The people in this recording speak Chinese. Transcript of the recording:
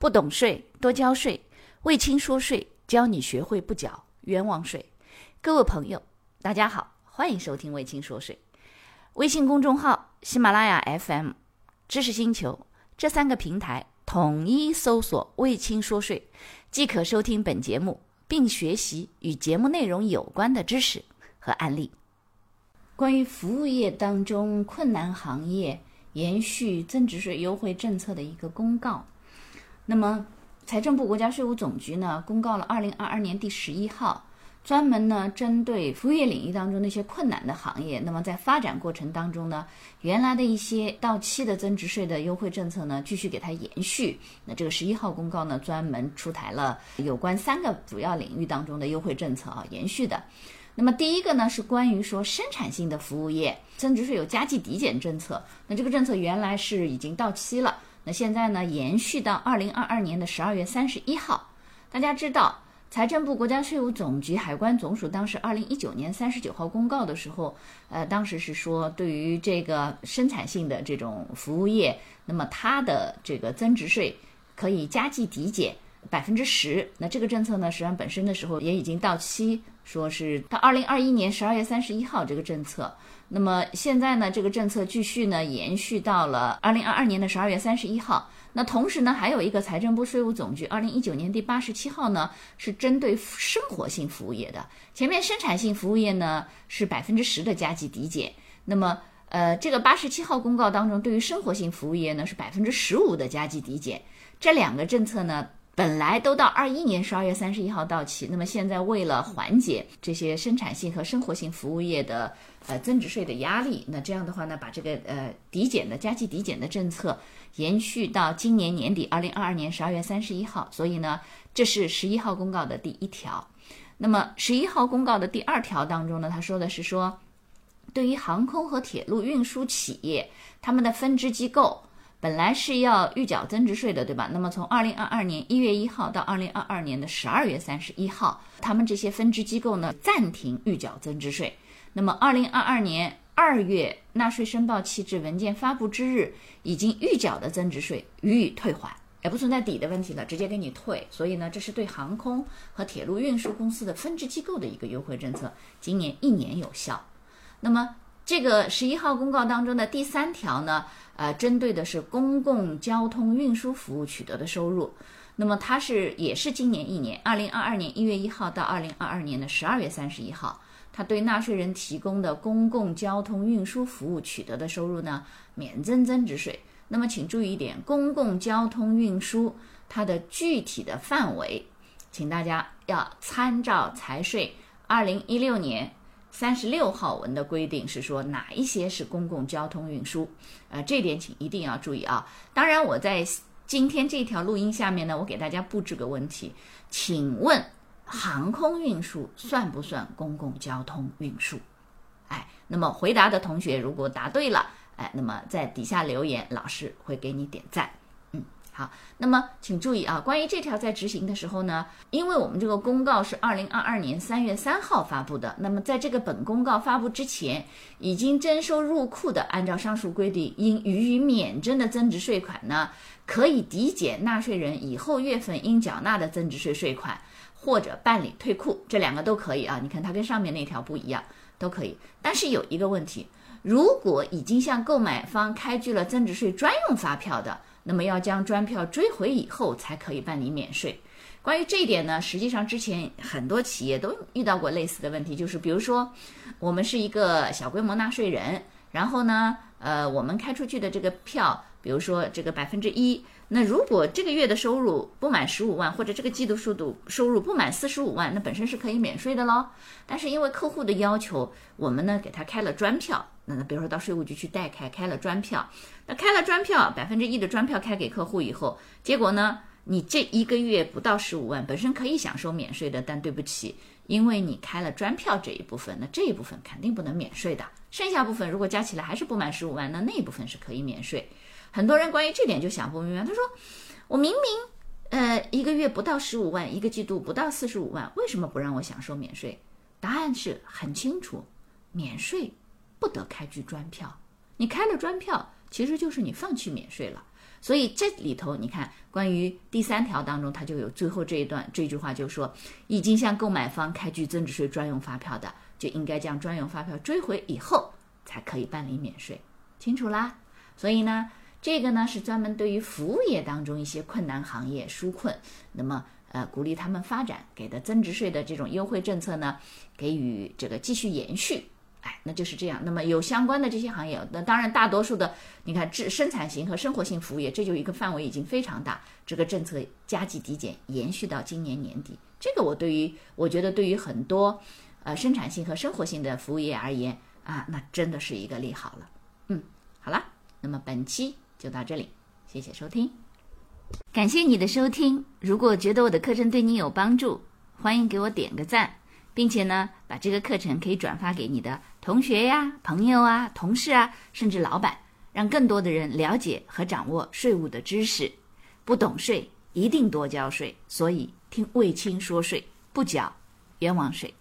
不懂税多交税，魏青说税教你学会不缴冤枉税。各位朋友，大家好，欢迎收听魏青说税。微信公众号、喜马拉雅 FM、知识星球这三个平台统一搜索“魏青说税”，即可收听本节目，并学习与节目内容有关的知识和案例。关于服务业当中困难行业延续增值税优惠政策的一个公告，那么财政部、国家税务总局呢公告了二零二二年第十一号，专门呢针对服务业领域当中那些困难的行业，那么在发展过程当中呢，原来的一些到期的增值税的优惠政策呢，继续给它延续。那这个十一号公告呢，专门出台了有关三个主要领域当中的优惠政策啊，延续的。那么第一个呢是关于说生产性的服务业增值税有加计抵减政策，那这个政策原来是已经到期了，现在呢延续到二零二二年的十二月三十一号。大家知道，财政部、国家税务总局、海关总署当时二零一九年三十九号公告的时候，呃，当时是说对于这个生产性的这种服务业，那么它的这个增值税可以加计抵减。百分之十，那这个政策呢，实际上本身的时候也已经到期，说是到二零二一年十二月三十一号这个政策。那么现在呢，这个政策继续呢延续到了二零二二年的十二月三十一号。那同时呢，还有一个财政部税务总局二零一九年第八十七号呢，是针对生活性服务业的。前面生产性服务业呢是百分之十的加计抵减，那么呃这个八十七号公告当中，对于生活性服务业呢是百分之十五的加计抵减。这两个政策呢。本来都到二一年十二月三十一号到期，那么现在为了缓解这些生产性和生活性服务业的呃增值税的压力，那这样的话呢，把这个呃抵减的加计抵减的政策延续到今年年底二零二二年十二月三十一号。所以呢，这是十一号公告的第一条。那么十一号公告的第二条当中呢，他说的是说，对于航空和铁路运输企业他们的分支机构。本来是要预缴增值税的，对吧？那么从二零二二年一月一号到二零二二年的十二月三十一号，他们这些分支机构呢暂停预缴增值税。那么二零二二年二月纳税申报期至文件发布之日，已经预缴的增值税予以退还，也不存在抵的问题了，直接给你退。所以呢，这是对航空和铁路运输公司的分支机构的一个优惠政策，今年一年有效。那么这个十一号公告当中的第三条呢？呃，针对的是公共交通运输服务取得的收入，那么它是也是今年一年，二零二二年一月一号到二零二二年的十二月三十一号，它对纳税人提供的公共交通运输服务取得的收入呢，免征增值税。那么请注意一点，公共交通运输它的具体的范围，请大家要参照财税二零一六年。三十六号文的规定是说哪一些是公共交通运输，呃，这点请一定要注意啊。当然，我在今天这条录音下面呢，我给大家布置个问题，请问航空运输算不算公共交通运输？哎，那么回答的同学如果答对了，哎，那么在底下留言，老师会给你点赞。嗯好，那么请注意啊，关于这条在执行的时候呢，因为我们这个公告是二零二二年三月三号发布的，那么在这个本公告发布之前，已经征收入库的，按照上述规定应予以免征的增值税款呢，可以抵减纳税人以后月份应缴纳的增值税税款，或者办理退库，这两个都可以啊。你看它跟上面那条不一样，都可以。但是有一个问题，如果已经向购买方开具了增值税专用发票的。那么要将专票追回以后才可以办理免税。关于这一点呢，实际上之前很多企业都遇到过类似的问题，就是比如说我们是一个小规模纳税人，然后呢，呃，我们开出去的这个票，比如说这个百分之一，那如果这个月的收入不满十五万，或者这个季度数度收入不满四十五万，那本身是可以免税的喽。但是因为客户的要求，我们呢给他开了专票。那比如说到税务局去代开，开了专票，那开了专票，百分之一的专票开给客户以后，结果呢，你这一个月不到十五万，本身可以享受免税的，但对不起，因为你开了专票这一部分，那这一部分肯定不能免税的。剩下部分如果加起来还是不满十五万，那那一部分是可以免税。很多人关于这点就想不明白，他说我明明呃一个月不到十五万，一个季度不到四十五万，为什么不让我享受免税？答案是很清楚，免税。不得开具专票，你开了专票，其实就是你放弃免税了。所以这里头你看，关于第三条当中，它就有最后这一段这句话，就说已经向购买方开具增值税专用发票的，就应该将专用发票追回以后才可以办理免税，清楚啦？所以呢，这个呢是专门对于服务业当中一些困难行业纾困，那么呃鼓励他们发展，给的增值税的这种优惠政策呢，给予这个继续延续。哎，那就是这样。那么有相关的这些行业，那当然大多数的，你看制生产型和生活性服务业，这就一个范围已经非常大。这个政策加计抵减延续到今年年底，这个我对于我觉得对于很多呃生产性和生活性的服务业而言啊，那真的是一个利好了。嗯，好了，那么本期就到这里，谢谢收听，感谢你的收听。如果觉得我的课程对你有帮助，欢迎给我点个赞。并且呢，把这个课程可以转发给你的同学呀、朋友啊、同事啊，甚至老板，让更多的人了解和掌握税务的知识。不懂税，一定多交税。所以听卫青说税，不缴冤枉税。